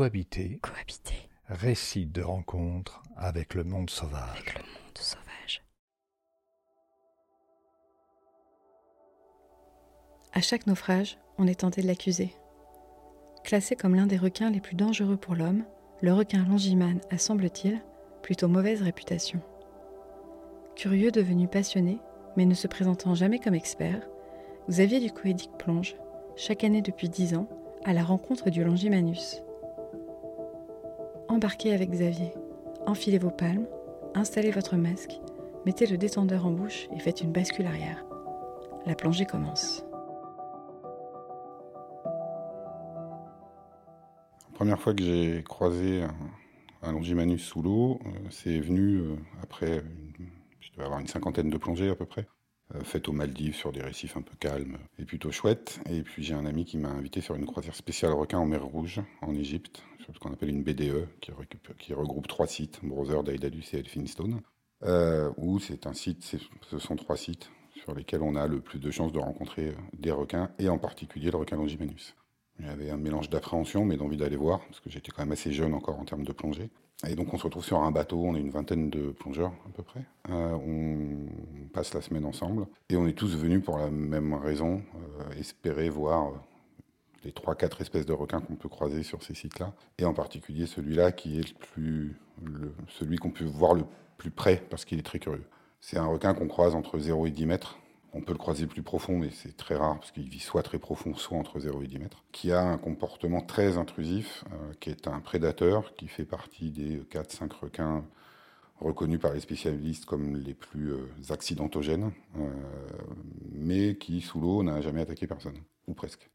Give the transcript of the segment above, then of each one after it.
Cohabiter, Cohabiter récit de rencontre avec le monde sauvage. avec le monde sauvage. À chaque naufrage, on est tenté de l'accuser. Classé comme l'un des requins les plus dangereux pour l'homme, le requin longimane a, semble-t-il, plutôt mauvaise réputation. Curieux devenu passionné, mais ne se présentant jamais comme expert, Xavier du Coédic plonge, chaque année depuis dix ans, à la rencontre du Longimanus. Embarquez avec Xavier, enfilez vos palmes, installez votre masque, mettez le détendeur en bouche et faites une bascule arrière. La plongée commence. La première fois que j'ai croisé un, un Longimanus sous l'eau, euh, c'est venu euh, après, je devais avoir une cinquantaine de plongées à peu près, euh, faites aux Maldives sur des récifs un peu calmes et plutôt chouettes. Et puis j'ai un ami qui m'a invité sur une croisière spéciale requin en mer Rouge, en Égypte, sur ce qu'on appelle une BDE, qui, regroupe trois sites, Brother, Daedalus et Elphinstone, euh, où c'est un site, ce sont trois sites sur lesquels on a le plus de chances de rencontrer des requins, et en particulier le requin Longimanus. Avait un mélange d'appréhension, mais d'envie d'aller voir, parce que j'étais quand même assez jeune encore en termes de plongée. Et donc on se retrouve sur un bateau, on est une vingtaine de plongeurs à peu près. Euh, on passe la semaine ensemble, et on est tous venus pour la même raison, euh, espérer voir euh, les 3-4 espèces de requins qu'on peut croiser sur ces sites-là, et en particulier celui-là qui est le plus, celui qu'on peut voir le plus près, parce qu'il est très curieux. C'est un requin qu'on croise entre 0 et 10 mètres, on peut le croiser plus profond, mais c'est très rare parce qu'il vit soit très profond, soit entre 0 et 10 mètres. Qui a un comportement très intrusif, euh, qui est un prédateur, qui fait partie des 4-5 requins reconnus par les spécialistes comme les plus euh, accidentogènes, euh, mais qui, sous l'eau, n'a jamais attaqué personne, ou presque.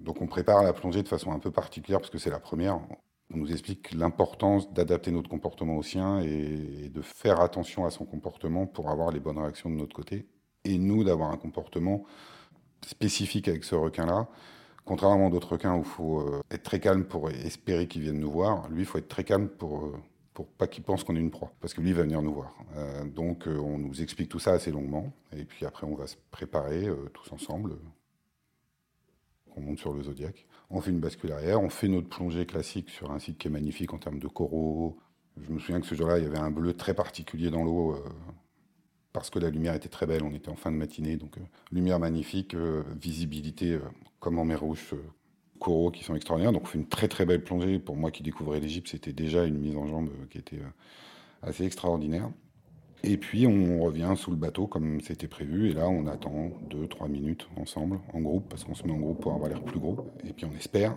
Donc on prépare la plongée de façon un peu particulière parce que c'est la première. On nous explique l'importance d'adapter notre comportement au sien et de faire attention à son comportement pour avoir les bonnes réactions de notre côté. Et nous, d'avoir un comportement spécifique avec ce requin-là. Contrairement à d'autres requins où il faut euh, être très calme pour espérer qu'il vienne nous voir, lui, il faut être très calme pour, euh, pour pas qu'il pense qu'on est une proie. Parce que lui, il va venir nous voir. Euh, donc, on nous explique tout ça assez longuement. Et puis après, on va se préparer tous ensemble. On monte sur le Zodiac. On fait une bascule arrière, on fait notre plongée classique sur un site qui est magnifique en termes de coraux. Je me souviens que ce jour-là, il y avait un bleu très particulier dans l'eau euh, parce que la lumière était très belle. On était en fin de matinée, donc euh, lumière magnifique, euh, visibilité comme en mer Rouge, coraux qui sont extraordinaires. Donc on fait une très très belle plongée. Pour moi qui découvrais l'Égypte, c'était déjà une mise en jambe qui était assez extraordinaire. Et puis on revient sous le bateau comme c'était prévu, et là on attend 2-3 minutes ensemble, en groupe, parce qu'on se met en groupe pour avoir l'air plus gros, et puis on espère,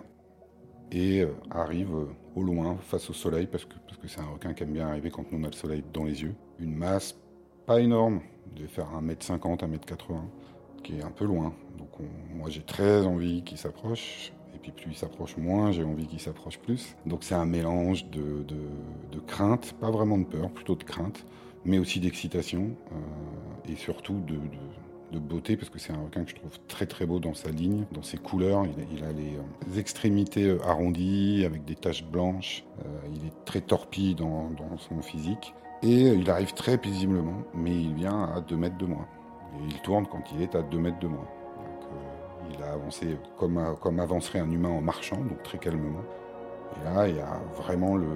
et euh, arrive euh, au loin, face au soleil, parce que parce que c'est un requin qui aime bien arriver quand on a le soleil dans les yeux. Une masse pas énorme, de faire 1m50, 1m80, qui est un peu loin. Donc on- moi j'ai très envie qu'il s'approche, et puis plus il s'approche moins, j'ai envie qu'il s'approche plus. Donc c'est un mélange de, de, de crainte, pas vraiment de peur, plutôt de crainte, mais aussi d'excitation, euh, et surtout de, beauté, parce que c'est un requin que je trouve très très beau dans sa ligne, dans ses couleurs. Il a, les, euh, extrémités euh, arrondies, avec des taches blanches. Il est très torpille dans, son physique. Et il arrive très paisiblement, mais il vient à 2 mètres de moi. Et il tourne quand il est à 2 mètres de moi. Il a avancé comme, comme avancerait un humain en marchant, donc très calmement. Et là, il y a vraiment le-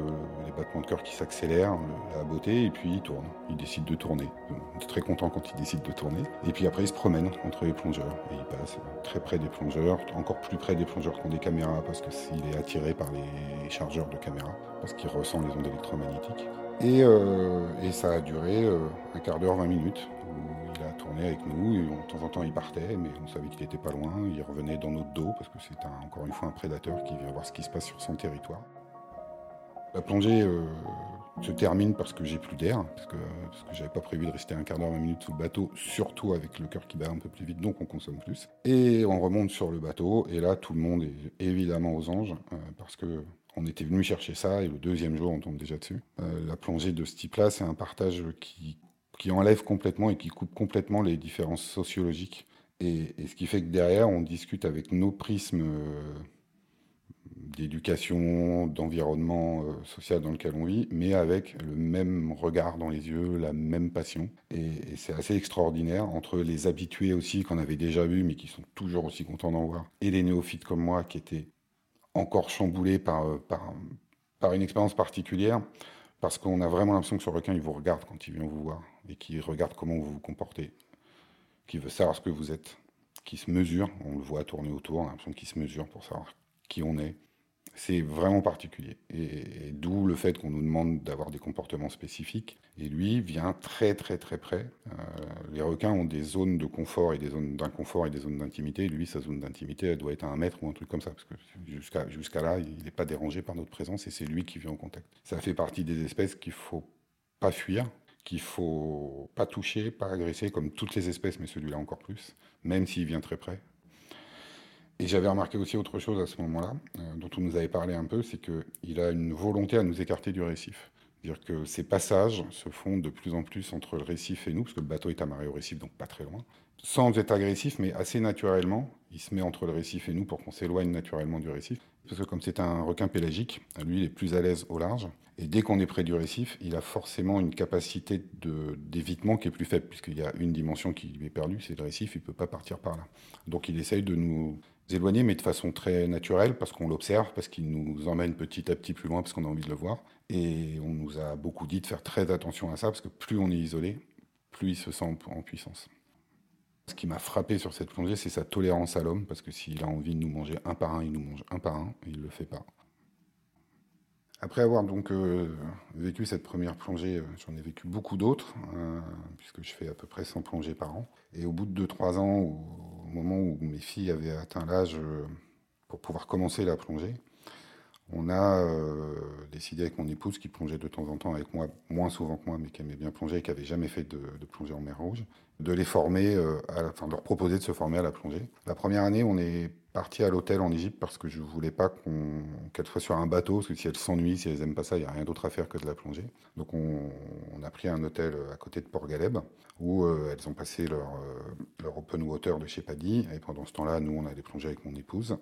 les battements de cœur qui s'accélèrent, la beauté, et puis il tourne. Il décide de tourner. On est très content quand il décide de tourner. Et puis après, il se promène entre les plongeurs. Et il passe très près des plongeurs, encore plus près des plongeurs qui ont des caméras, parce qu'il est attiré par les chargeurs de caméras, parce qu'il ressent les ondes électromagnétiques. Et, euh, ça a duré euh, un quart d'heure, 20 minutes, il a tourné avec nous. Et de temps en temps, il partait, mais on savait qu'il n'était pas loin. Il revenait dans notre dos, parce que c'est encore une fois un prédateur qui vient voir ce qui se passe sur son territoire. La plongée euh, se termine parce que j'ai plus d'air, parce que, parce j'avais pas prévu de rester un quart d'heure, 20 minutes sous le bateau, surtout avec le cœur qui bat un peu plus vite, donc on consomme plus. Et on remonte sur le bateau, et là tout le monde est évidemment aux anges, euh, parce que on était venu chercher ça, et le deuxième jour on tombe déjà dessus. Euh, la plongée de ce type-là, c'est un partage qui, qui enlève complètement et qui coupe complètement les différences sociologiques. Et, ce qui fait que derrière, on discute avec nos prismes euh, d'éducation, d'environnement euh, social dans lequel on vit, mais avec le même regard dans les yeux, la même passion. Et, c'est assez extraordinaire entre les habitués aussi qu'on avait déjà vus, mais qui sont toujours aussi contents d'en voir, et les néophytes comme moi qui étaient encore chamboulé par, par, par une expérience particulière, parce qu'on a vraiment l'impression que ce requin, il vous regarde quand il vient vous voir, et qu'il regarde comment vous vous comportez, qu'il veut savoir ce que vous êtes, qu'il se mesure, on le voit tourner autour, on a l'impression qu'il se mesure pour savoir qui on est, c'est vraiment particulier. Et, d'où le fait qu'on nous demande d'avoir des comportements spécifiques. Et lui vient très très très près. Euh, les requins ont des zones de confort et des zones d'inconfort et des zones d'intimité. Lui, sa zone d'intimité, elle doit être à un mètre ou un truc comme ça. Parce que jusqu'à là, il n'est pas dérangé par notre présence et c'est lui qui vient en contact. Ça fait partie des espèces qu'il faut pas fuir, qu'il faut pas toucher, pas agresser, comme toutes les espèces, mais celui-là encore plus, même s'il vient très près. Et j'avais remarqué aussi autre chose à ce moment-là, euh, dont on nous avait parlé un peu, c'est qu'il a une volonté à nous écarter du récif. C'est-à-dire que ces passages se font de plus en plus entre le récif et nous, parce que le bateau est amarré au récif, donc pas très loin. Sans être agressif, mais assez naturellement, il se met entre le récif et nous pour qu'on s'éloigne naturellement du récif. Parce que comme c'est un requin pélagique, lui, il est plus à l'aise au large. Et dès qu'on est près du récif, il a forcément une capacité d'évitement qui est plus faible, puisqu'il y a une dimension qui est perdue, c'est le récif, il ne peut pas partir par là. Donc il essaye de nous éloigner, mais de façon très naturelle, parce qu'on l'observe, parce qu'il nous emmène petit à petit plus loin, parce qu'on a envie de le voir. Et on nous a beaucoup dit de faire très attention à ça, parce que plus on est isolé, plus il se sent en puissance. Ce qui m'a frappé sur cette plongée, c'est sa tolérance à l'homme, parce que s'il a envie de nous manger un par un, il nous mange un par un, et il ne le fait pas. Après avoir donc euh, vécu cette première plongée, euh, j'en ai vécu beaucoup d'autres, hein, puisque je fais à peu près 100 plongées par an. Et au bout de 2-3 ans, au, moment où mes filles avaient atteint l'âge euh, pour pouvoir commencer la plongée, on a décidé avec mon épouse, qui plongeait de temps en temps avec moi, moins souvent que moi, mais qui aimait bien plonger et qui n'avait jamais fait de, plongée en mer Rouge, de les former, à enfin de leur proposer de se former à la plongée. La première année, on est parti à l'hôtel en Égypte parce que je voulais pas qu'elles soient sur un bateau, parce que si elles s'ennuient, si elles n'aiment pas ça, il n'y a rien d'autre à faire que de la plongée. Donc on, a pris un hôtel à côté de Port Galeb, où euh, elles ont passé leur, euh, leur open water de chez Paddy, et pendant ce temps-là, nous, on allait plonger avec mon épouse.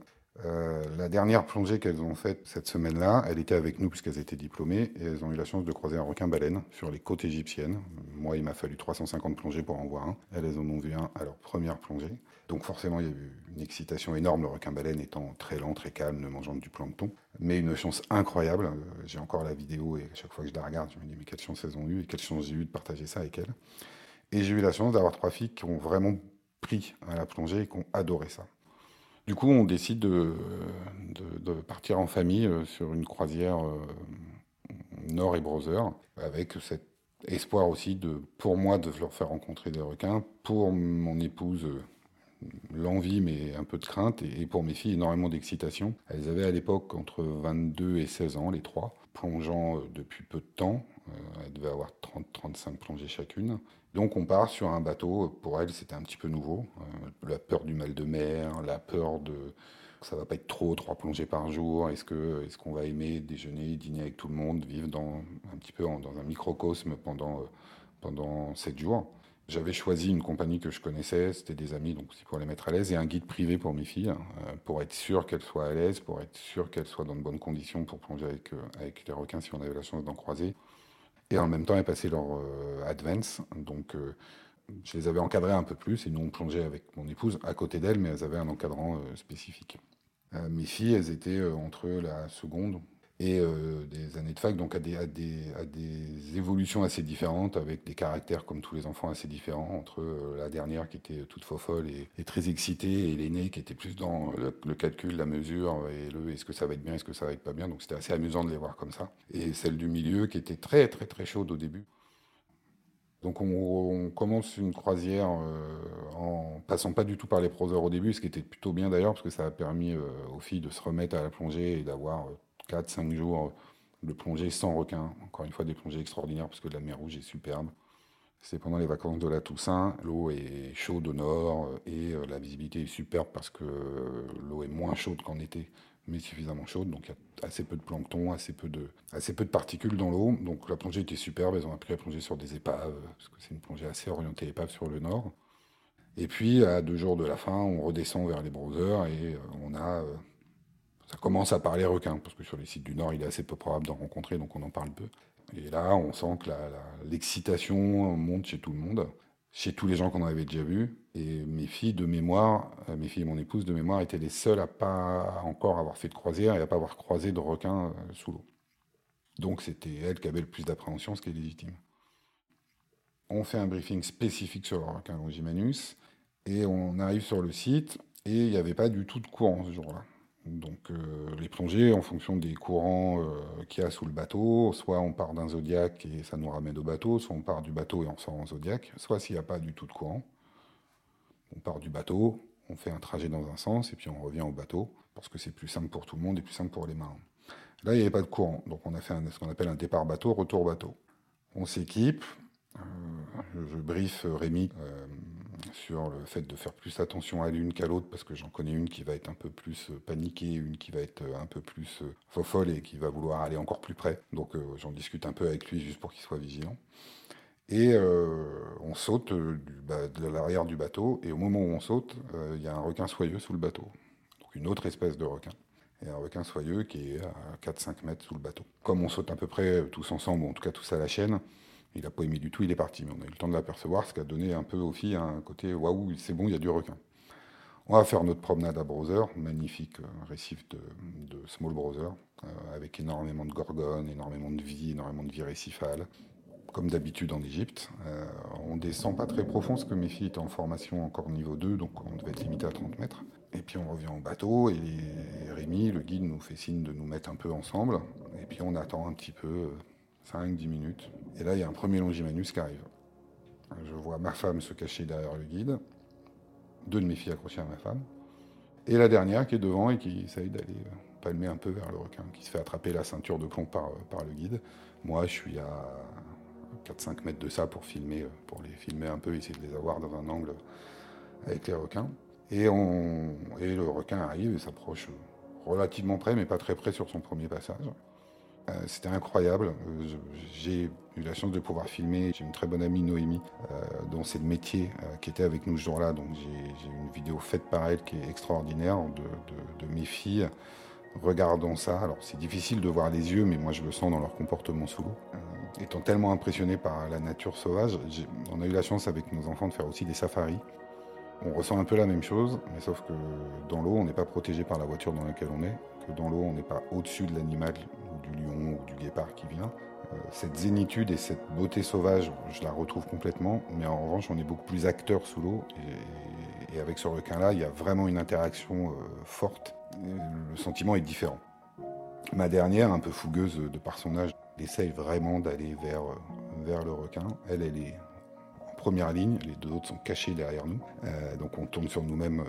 Euh, la dernière plongée qu'elles ont faite cette semaine-là, elle était avec nous puisqu'elles étaient diplômées et elles ont eu la chance de croiser un requin-baleine sur les côtes égyptiennes. Moi, il m'a fallu 350 plongées pour en voir un. Elles, en ont vu un à leur première plongée. Donc forcément, il y a eu une excitation énorme, le requin-baleine étant très lent, très calme, ne mangeant du plancton. Mais une chance incroyable. Euh, j'ai encore la vidéo et à chaque fois que je la regarde, je me dis mais quelle chance elles ont eu et quelle chance j'ai eu de partager ça avec elles. Et j'ai eu la chance d'avoir trois filles qui ont vraiment pris à la plongée et qui ont adoré ça. Du coup, on décide de, partir en famille euh, sur une croisière euh, Nord et Brother, avec cet espoir aussi pour moi, de leur faire rencontrer des requins, pour mon épouse, l'envie, mais un peu de crainte, et, pour mes filles, énormément d'excitation. Elles avaient à l'époque entre 22 et 16 ans, les trois, plongeant depuis peu de temps. elles devaient avoir 30-35 plongées chacune. Donc on part sur un bateau, pour elle c'était un petit peu nouveau, euh, la peur du mal de mer, la peur de ça va pas être trop, trois plongées par jour, est-ce que est-ce qu'on va aimer déjeuner, dîner avec tout le monde, vivre dans un petit peu dans un microcosme pendant euh, pendant sept jours? J'avais choisi une compagnie que je connaissais, c'était des amis, donc aussi pour les mettre à l'aise, et un guide privé pour mes filles, euh, pour être sûr qu'elles soient à l'aise, pour être sûr qu'elles soient dans de bonnes conditions pour plonger avec, avec les requins si on avait la chance d'en croiser. Et en même temps, elles passaient leur euh, advance. Donc, euh, je les avais encadrées un peu plus. Et nous, on plongeait avec mon épouse à côté d'elles, mais elles avaient un encadrant euh, spécifique. mes filles, elles étaient entre la seconde et euh, des années de fac, donc à des, à, des, à des, évolutions assez différentes, avec des caractères comme tous les enfants assez différents, entre euh, la dernière qui était toute fofolle et, très excitée, et l'aînée qui était plus dans le, calcul, la mesure, et le est-ce que ça va être bien, est-ce que ça va être pas bien, donc c'était assez amusant de les voir comme ça. Et celle du milieu qui était très très très chaude au début. Donc on, commence une croisière euh, en passant pas du tout par les proseurs au début, ce qui était plutôt bien d'ailleurs, parce que ça a permis aux filles de se remettre à la plongée et d'avoir 4-5 jours de plongée sans requin. Encore une fois, des plongées extraordinaires parce que la mer Rouge est superbe. C'est pendant les vacances de la Toussaint. L'eau est chaude au nord et euh, la visibilité est superbe parce que l'eau est moins chaude qu'en été, mais suffisamment chaude. Donc il y a assez peu de plancton, assez peu de, assez peu de particules dans l'eau. Donc la plongée était superbe. Elles ont appris à plonger sur des épaves parce que c'est une plongée assez orientée épave sur le nord. Et puis à deux jours de la fin, on redescend vers les browsers et euh, on a euh, ça commence à parler requin, parce que sur les sites du Nord, il est assez peu probable d'en rencontrer, donc on en parle peu. Et là, on sent que l'excitation monte chez tout le monde. chez tous les gens qu'on avait déjà vus. Et mes filles de mémoire, euh, mes filles et mon épouse de mémoire étaient les seules à pas encore avoir fait de croisière et à pas avoir croisé de requins euh, sous l'eau. Donc c'était elles qui avaient le plus d'appréhension, ce qui est légitime. On fait un briefing spécifique sur le requin Longimanus et on arrive sur le site et il n'y avait pas du tout de courant ce jour-là. Donc euh, les plongées, en fonction des courants euh, qu'il y a sous le bateau, soit on part d'un zodiaque et ça nous ramène au bateau, soit on part du bateau et on sort en zodiaque, soit s'il n'y a pas du tout de courant, on part du bateau, on fait un trajet dans un sens et puis on revient au bateau, parce que c'est plus simple pour tout le monde et plus simple pour les marins. Là, il n'y avait pas de courant, donc on a fait ce qu'on appelle un départ bateau, retour bateau. On s'équipe, euh, je, briefe Rémi sur le fait de faire plus attention à l'une qu'à l'autre, parce que j'en connais une qui va être un peu plus euh, paniquée, une qui va être euh, un peu plus euh, fofolle et qui va vouloir aller encore plus près. Donc j'en discute un peu avec lui juste pour qu'il soit vigilant. Et on saute de l'arrière du bateau, et au moment où on saute, il y a un requin soyeux sous le bateau. Donc une autre espèce de requin. Et un requin soyeux qui est à 4-5 mètres sous le bateau. Comme on saute à peu près tous ensemble, en tout cas tous à la chaîne, il n'a pas aimé du tout, il est parti. Mais on a eu le temps de l'apercevoir, ce qui a donné un peu aux filles un côté waouh, c'est bon, il y a du requin. On va faire notre promenade à Browser, magnifique euh, récif de, Small Browser, euh, avec énormément de gorgones, énormément de vie, énormément de vie récifale, comme d'habitude en Égypte. Euh, on descend pas très profond, parce que mes filles étaient en formation encore niveau 2, donc on devait être limité à 30 mètres. Et puis on revient au bateau, et Rémi, le guide, nous fait signe de nous mettre un peu ensemble, et puis on attend un petit peu 5-10 minutes. Et là, il y a un premier longimanus qui arrive. Je vois ma femme se cacher derrière le guide, deux de mes filles accrochées à ma femme, et la dernière qui est devant et qui essaye d'aller euh, palmer un peu vers le requin, qui se fait attraper la ceinture de plomb par, euh, par le guide. Moi, je suis à 4-5 mètres de ça pour filmer, euh, pour les filmer un peu, essayer de les avoir dans un angle avec les requins. Et le requin arrive et s'approche relativement près, mais pas très près sur son premier passage. Euh, c'était incroyable. Euh, j'ai eu la chance de pouvoir filmer. J'ai une très bonne amie, Noémie, euh, dont c'est le métier, qui était avec nous ce jour-là. Donc j'ai une vidéo faite par elle qui est extraordinaire de, mes filles regardant ça. Alors c'est difficile de voir les yeux, mais moi je le sens dans leur comportement sous l'eau. étant tellement impressionné par la nature sauvage, on a eu la chance avec nos enfants de faire aussi des safaris. On ressent un peu la même chose, mais sauf que dans l'eau, on n'est pas protégé par la voiture dans laquelle on est, que dans l'eau, on n'est pas au-dessus de l'animal du lion ou du guépard qui vient. Euh, cette zénitude et cette beauté sauvage, je la retrouve complètement, mais en revanche, on est beaucoup plus acteur sous l'eau. Et, avec ce requin-là, il y a vraiment une interaction euh, forte. le sentiment est différent. Ma dernière, un peu fougueuse de par son âge, essaye vraiment d'aller vers, euh, vers le requin. Elle, elle est première ligne, les deux autres sont cachés derrière nous. Euh, donc on tourne sur nous-mêmes euh,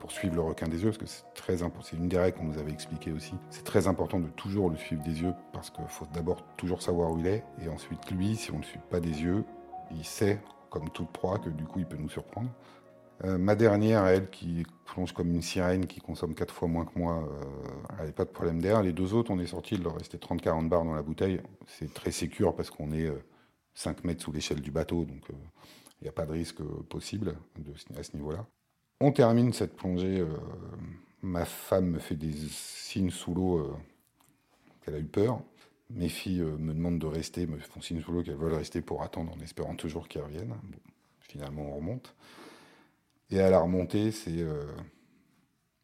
pour suivre le requin des yeux, parce que c'est très important. C'est une des règles qu'on nous avait expliqué aussi. C'est très important de toujours le suivre des yeux, parce qu'il faut d'abord toujours savoir où il est, et ensuite lui, si on ne le suit pas des yeux, il sait, comme toute proie, que du coup il peut nous surprendre. Euh, ma dernière, elle, qui plonge comme une sirène, qui consomme quatre fois moins que moi, elle n'avait pas de problème d'air. Les deux autres, on est sortis, il leur restait 30-40 bars dans la bouteille. C'est très sécure parce qu'on est 5 mètres sous l'échelle du bateau, donc il n'y a pas de risque possible à ce niveau-là. On termine cette plongée. Euh, ma femme me fait des signes sous l'eau euh, qu'elle a eu peur. Mes filles euh, me demandent de rester, me font signe sous l'eau qu'elles veulent rester pour attendre en espérant toujours qu'ils reviennent. finalement, on remonte. Et à la remontée, c'est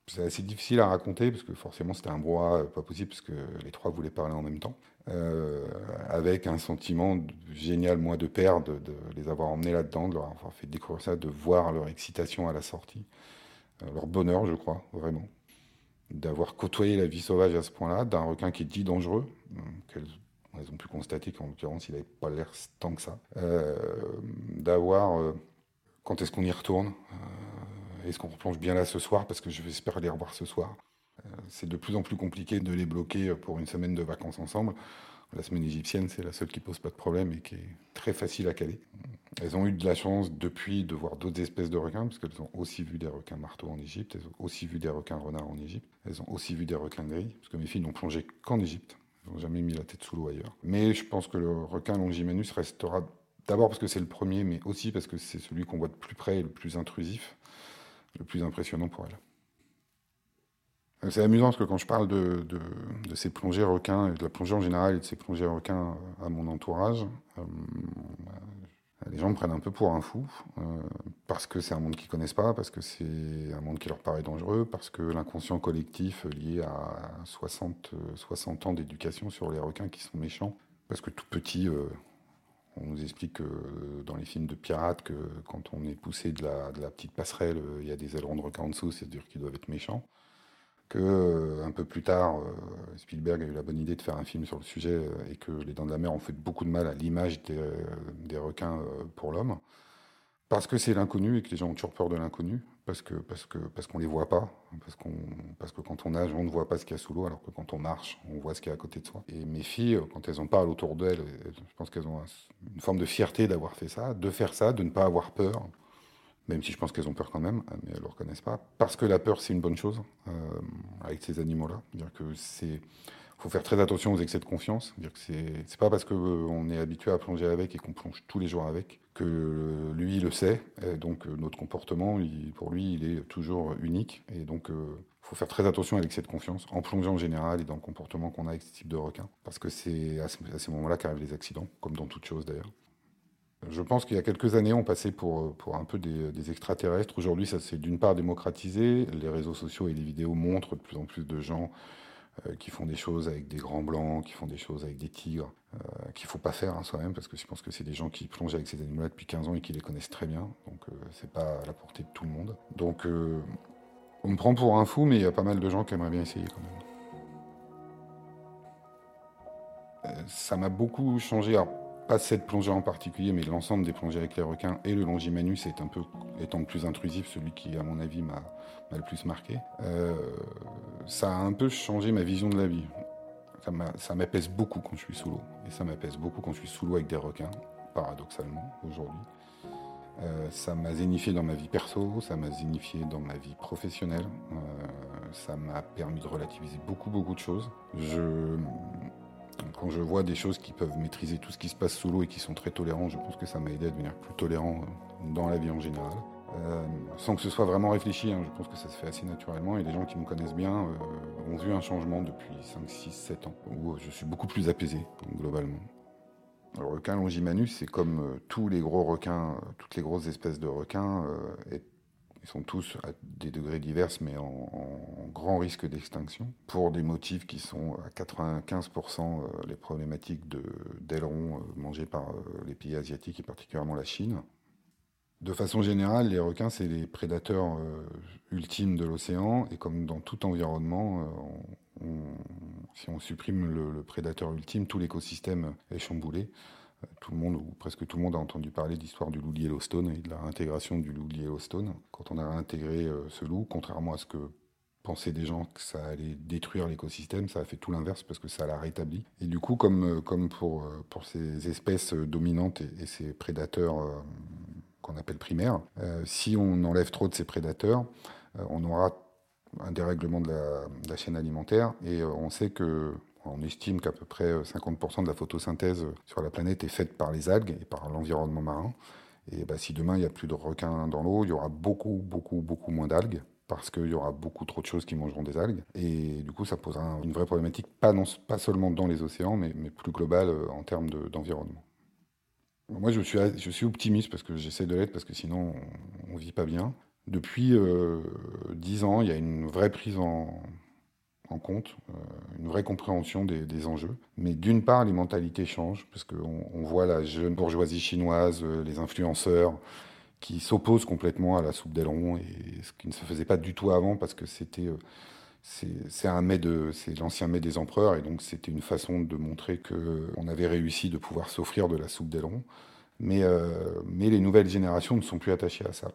c'est assez difficile à raconter parce que forcément c'était un brouhaha pas possible parce que les trois voulaient parler en même temps. Euh, avec un sentiment génial, moi, de père, de, les avoir emmenés là-dedans, de leur avoir fait découvrir ça, de voir leur excitation à la sortie, euh, leur bonheur, je crois, vraiment. D'avoir côtoyé la vie sauvage à ce point-là, d'un requin qui est dit dangereux, euh, qu'elles ont pu constater qu'en l'occurrence, il n'avait pas l'air tant que ça. D'avoir. quand est-ce qu'on y retourne? Est-ce qu'on replonge bien là ce soir? Parce que je vais espérer les revoir ce soir. Euh, c'est de plus en plus compliqué de les bloquer pour une semaine de vacances ensemble. La semaine égyptienne, c'est la seule qui pose pas de problème et qui est très facile à caler. Elles ont eu de la chance depuis de voir d'autres espèces de requins, parce qu'elles ont aussi vu des requins marteaux en Égypte, elles ont aussi vu des requins renards en Égypte, elles ont aussi vu des requins gris, parce que mes filles n'ont plongé qu'en Égypte, elles n'ont jamais mis la tête sous l'eau ailleurs. Mais je pense que le requin longimanus restera d'abord parce que c'est le premier, mais aussi parce que c'est celui qu'on voit de plus près et le plus intrusif, le plus impressionnant pour elles. C'est amusant parce que quand je parle de, ces plongées requins et de la plongée en général et de ces plongées requins à mon entourage, euh, les gens me prennent un peu pour un fou, euh, parce que c'est un monde qu'ils connaissent pas, parce que c'est un monde qui leur paraît dangereux, parce que l'inconscient collectif lié à 60, 60 ans d'éducation sur les requins qui sont méchants, parce que tout petit, on nous explique que dans les films de pirates, que quand on est poussé de la, de la petite passerelle, il y a des ailerons de requins en dessous, c'est-à-dire qu'ils doivent être méchants que euh, un peu plus tard, euh, Spielberg a eu la bonne idée de faire un film sur le sujet euh, et que Les Dents de la Mer ont fait beaucoup de mal à l'image des, requins pour l'homme, parce que c'est l'inconnu et que les gens ont toujours peur de l'inconnu, parce que parce que parce qu'on les voit pas, parce qu'on parce que quand on nage, on ne voit pas ce qu'il y a sous l'eau, alors que quand on marche, on voit ce qu'il y a à côté de soi. Et mes filles, quand elles en parlent autour d'elles, je pense qu'elles ont une forme de fierté d'avoir fait ça, de faire ça, de ne pas avoir peur même si je pense qu'elles ont peur quand même, mais elles ne le reconnaissent pas. Parce que la peur, c'est une bonne chose euh, avec ces animaux-là. Dire que c'est faut faire très attention aux excès de confiance. Dire que c'est pas parce qu'on est habitué à plonger avec et qu'on plonge tous les jours avec que lui le sait. Donc euh, notre comportement, pour lui, il est toujours unique. Et donc il euh, faut faire très attention à l'excès de confiance en plongeant en général et dans le comportement qu'on a avec ce type de requin. Parce que c'est à, ces moments-là qu'arrivent les accidents, comme dans toute chose d'ailleurs. Je pense qu'il y a quelques années, on passait pour, pour un peu des, extraterrestres. Aujourd'hui, ça s'est d'une part démocratisé. Les réseaux sociaux et les vidéos montrent de plus en plus de gens euh, qui font des choses avec des grands blancs, qui font des choses avec des tigres, euh, qu'il ne faut pas faire hein, soi-même, parce que je pense que c'est des gens qui plongent avec ces animaux-là depuis 15 ans et qui les connaissent très bien. Donc, euh, c'est pas à la portée de tout le monde. Donc, on me prend pour un fou, mais il y a pas mal de gens qui aimeraient bien essayer quand même. ça m'a beaucoup changé pas cette plongée en particulier, mais l'ensemble des plongées avec les requins et le Longimanus est un peu, étant le plus intrusif, celui qui, à mon avis, m'a le plus marqué. Euh, ça a un peu changé ma vision de la vie. Ça m'apaise beaucoup quand je suis sous l'eau. Et ça m'apaise beaucoup quand je suis sous l'eau avec des requins, paradoxalement, aujourd'hui. Euh, ça m'a zénifié dans ma vie perso, ça m'a zénifié dans ma vie professionnelle. Euh, ça m'a permis de relativiser beaucoup, beaucoup de choses. Je quand je vois des choses qui peuvent maîtriser tout ce qui se passe sous l'eau et qui sont très tolérants, je pense que ça m'a aidé à devenir plus tolérant euh, dans la vie en général. Euh, sans que ce soit vraiment réfléchi, hein, je pense que ça se fait assez naturellement et les gens qui me connaissent bien euh, ont vu un changement depuis 5, 6, 7 ans où je suis beaucoup plus apaisé globalement. Le requin longimanus, c'est comme tous les gros requins, toutes les grosses espèces de requins, ils sont tous à des degrés divers, mais en, grand risque d'extinction, pour des motifs qui sont à 95% euh, les problématiques d'ailerons euh, mangés par euh, les pays asiatiques et particulièrement la Chine. De façon générale, les requins, c'est les prédateurs ultimes de l'océan, et comme dans tout environnement, si on supprime le prédateur ultime, tout l'écosystème est chamboulé tout le monde, ou presque tout le monde, a entendu parler de l'histoire du loup Yellowstone et de la réintégration du loup Yellowstone. Quand on a réintégré euh, ce loup, contrairement à ce que pensaient des gens que ça allait détruire l'écosystème, ça a fait tout l'inverse parce que ça l'a rétabli. Et du coup, comme, euh, comme pour, euh, pour ces espèces dominantes et, ces prédateurs qu'on appelle primaires, si on enlève trop de ces prédateurs, on aura un dérèglement de la, de la chaîne alimentaire et on sait que on estime qu'à peu près 50% euh, de la photosynthèse euh, sur la planète est faite par les algues et par l'environnement marin. Et bah, si demain il n'y a plus de requins dans l'eau, il y aura beaucoup, beaucoup, beaucoup moins d'algues parce qu'il y aura beaucoup trop de choses qui mangeront des algues. Et du coup, ça posera une vraie problématique, pas, seulement dans les océans, mais, plus globale euh, en termes d'environnement. Moi, je suis, je suis optimiste parce que j'essaie de l'être, parce que sinon, on ne vit pas bien. Depuis dix ans, il y a une vraie prise en, compte, euh, une vraie compréhension des, enjeux. Mais d'une part, les mentalités changent, parce qu'on on voit la jeune bourgeoisie chinoise, euh, les influenceurs, qui s'opposent complètement à la soupe d'aileron, et ce qui ne se faisait pas du tout avant, parce que c'était euh, c'est un mets de, c'est l'ancien mets des empereurs, et donc c'était une façon de montrer que on avait réussi de pouvoir s'offrir de la soupe d'aileron. Mais, mais les nouvelles générations ne sont plus attachées à ça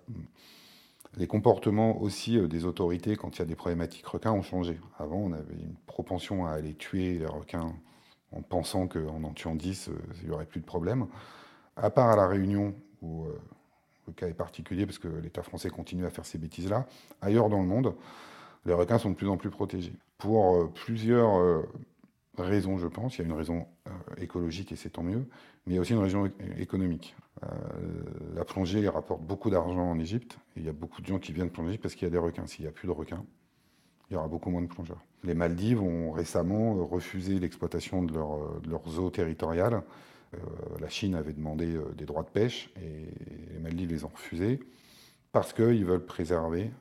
les comportements aussi euh, des autorités quand il y a des problématiques requins ont changé. Avant, on avait une propension à aller tuer les requins en pensant qu'en en tuant 10, euh, il n'y aurait plus de problème. À part à La Réunion, où euh, le cas est particulier parce que l'État français continue à faire ces bêtises-là, ailleurs dans le monde, les requins sont de plus en plus protégés. Pour plusieurs raisons, je pense. Il y a une raison écologique et c'est tant mieux, mais il y a aussi une raison économique. Euh, la plongée rapporte beaucoup d'argent en Égypte. Il y a beaucoup de gens qui viennent plonger parce qu'il y a des requins. S'il n'y a plus de requins, il y aura beaucoup moins de plongeurs. Les Maldives ont récemment refusé l'exploitation de leur, de eaux territoriales la Chine avait demandé des droits de pêche et les Maldives les ont refusés parce qu'ils veulent préserver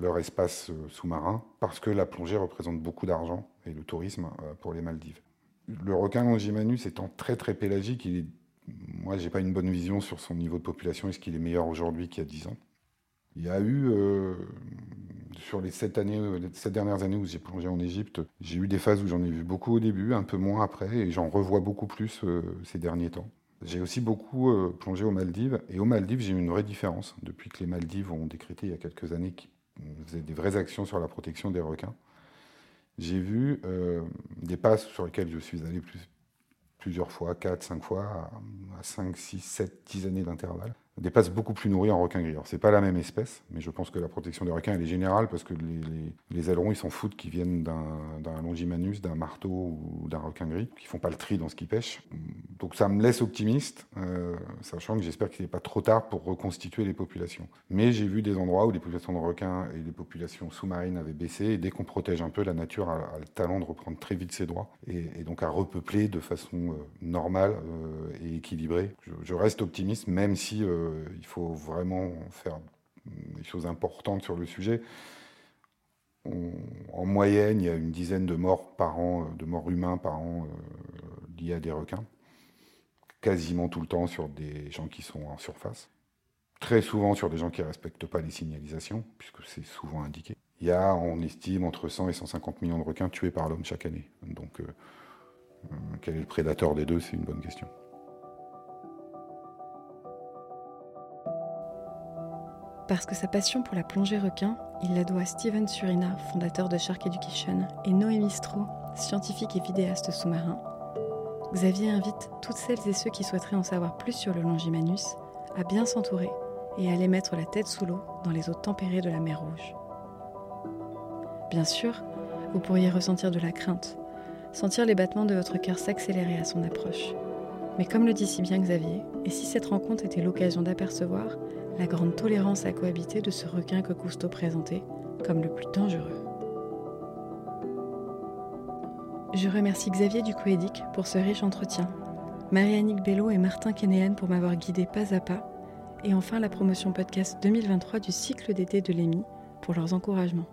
leur espace sous-marin, parce que la plongée représente beaucoup d'argent et le tourisme pour les Maldives. Le requin Longimanus étant très très pélagique, il est... moi j'ai pas une bonne vision sur son niveau de population, est-ce qu'il est meilleur aujourd'hui qu'il y a 10 ans? Il y a eu, euh, sur les 7, années, les 7 dernières années où j'ai plongé en Égypte, j'ai eu des phases où j'en ai vu beaucoup au début, un peu moins après, et j'en revois beaucoup plus euh, ces derniers temps. J'ai aussi beaucoup euh, plongé aux Maldives, et aux Maldives j'ai eu une vraie différence. Depuis que les Maldives ont décrété il y a quelques années qu'ils faisaient des vraies actions sur la protection des requins j'ai vu euh, des passes sur lesquelles je suis allé plusieurs fois, 4, 5 fois, à 5, 6, 7, 10 années d'intervalle des passes beaucoup plus nourries en requin. Alors, c'est pas la même espèce, mais je pense que la protection des requins, elle est générale parce que les, les, ailerons, ils s'en foutent qu'ils viennent d'un longimanus, d'un marteau ou d'un requin gris, qui font pas le tri dans ce qu'ils pêchent. Donc, ça me laisse optimiste, euh, sachant que j'espère qu'il n'est pas trop tard pour reconstituer les populations. Mais j'ai vu des endroits où les populations de requins et les populations sous-marines avaient baissé, et dès qu'on protège un peu, la nature a, le talent de reprendre très vite ses droits, et, donc à repeupler de façon euh, normale euh, et équilibrée. Je, reste optimiste, même si euh, il faut vraiment faire des choses importantes sur le sujet. en moyenne, il y a une dizaine de morts par an, euh, de morts humains par an euh, liés à des requins, quasiment tout le temps sur des gens qui sont en surface, très souvent sur des gens qui ne respectent pas les signalisations, puisque c'est souvent indiqué. Il y a, on estime, entre 100 et 150 millions de requins tués par l'homme chaque année. Donc, quel est le prédateur des deux? C'est une bonne question. Parce que sa passion pour la plongée requin, il la doit à Steven Surina, fondateur de Shark Education, et Noémie Stroh, scientifique et vidéaste sous-marin. Xavier invite toutes celles et ceux qui souhaiteraient en savoir plus sur le Longimanus à bien s'entourer et à aller mettre la tête sous l'eau dans les eaux tempérées de la mer Rouge. Bien sûr, vous pourriez ressentir de la crainte, sentir les battements de votre cœur s'accélérer à son approche. Mais comme le dit si bien Xavier, et si cette rencontre était l'occasion d'apercevoir la grande tolérance à cohabiter de ce requin que Cousteau présentait comme le plus dangereux. Je remercie Xavier Ducoédic pour ce riche entretien, Marie-Annick Bello et Martin Kénéen pour m'avoir guidé pas à pas, et enfin la promotion podcast 2023 du cycle d'été de l'EMI pour leurs encouragements.